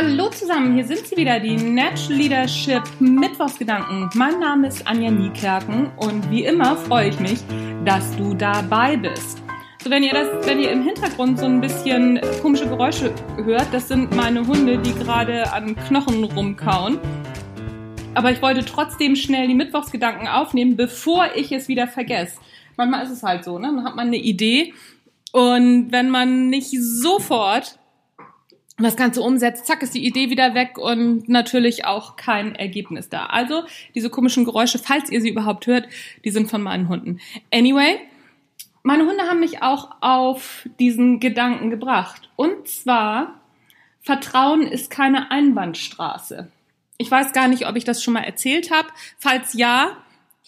Hallo zusammen, hier sind sie wieder, die Natural Leadership Mittwochsgedanken. Mein Name ist Anja Niekerken und wie immer freue ich mich, dass du dabei bist. So, wenn ihr das, wenn ihr im Hintergrund so ein bisschen komische Geräusche hört, das sind meine Hunde, die gerade an Knochen rumkauen. Aber ich wollte trotzdem schnell die Mittwochsgedanken aufnehmen, bevor ich es wieder vergesse. Manchmal ist es halt so, ne? Dann hat man eine Idee und wenn man nicht sofort das Ganze umsetzt, zack, ist die Idee wieder weg und natürlich auch kein Ergebnis da. Also diese komischen Geräusche, falls ihr sie überhaupt hört, die sind von meinen Hunden. Anyway, meine Hunde haben mich auch auf diesen Gedanken gebracht. Und zwar, Vertrauen ist keine Einbahnstraße. Ich weiß gar nicht, ob ich das schon mal erzählt habe. Falls ja,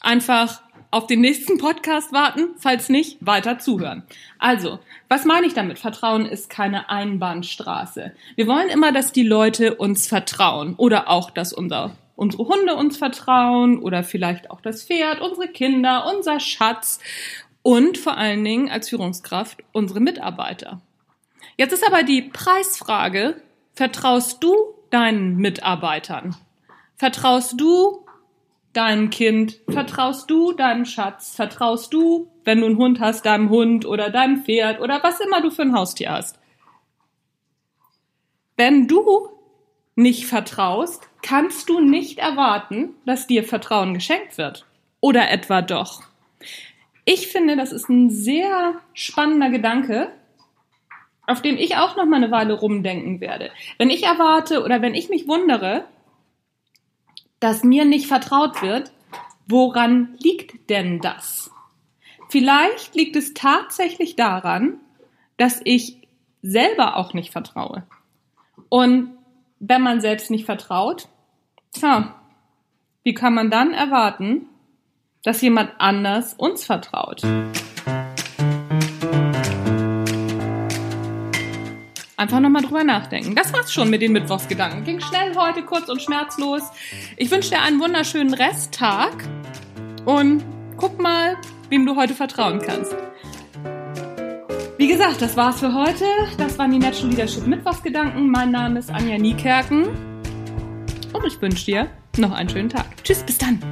einfach auf den nächsten Podcast warten, falls nicht, weiter zuhören. Also, was meine ich damit? Vertrauen ist keine Einbahnstraße. Wir wollen immer, dass die Leute uns vertrauen oder auch, dass unser, unsere Hunde uns vertrauen oder vielleicht auch das Pferd, unsere Kinder, unser Schatz und vor allen Dingen als Führungskraft unsere Mitarbeiter. Jetzt ist aber die Preisfrage, vertraust du deinen Mitarbeitern? Vertraust du deinem Kind? Vertraust du deinem Schatz? Vertraust du, wenn du einen Hund hast, deinem Hund oder deinem Pferd oder was immer du für ein Haustier hast? Wenn du nicht vertraust, kannst du nicht erwarten, dass dir Vertrauen geschenkt wird. Oder etwa doch. Ich finde, das ist ein sehr spannender Gedanke, auf dem ich auch noch mal eine Weile rumdenken werde. Wenn ich erwarte oder wenn ich mich wundere, dass mir nicht vertraut wird, woran liegt denn das? Vielleicht liegt es tatsächlich daran, dass ich selber auch nicht vertraue. Und wenn man selbst nicht vertraut, tja, wie kann man dann erwarten, dass jemand anders uns vertraut? Einfach nochmal drüber nachdenken. Das war's schon mit den Mittwochsgedanken. Ging schnell heute, kurz und schmerzlos. Ich wünsche dir einen wunderschönen Resttag und guck mal, wem du heute vertrauen kannst. Wie gesagt, das war's für heute. Das waren die Natural Leadership Mittwochsgedanken. Mein Name ist Anja Niekerken und ich wünsche dir noch einen schönen Tag. Tschüss, bis dann.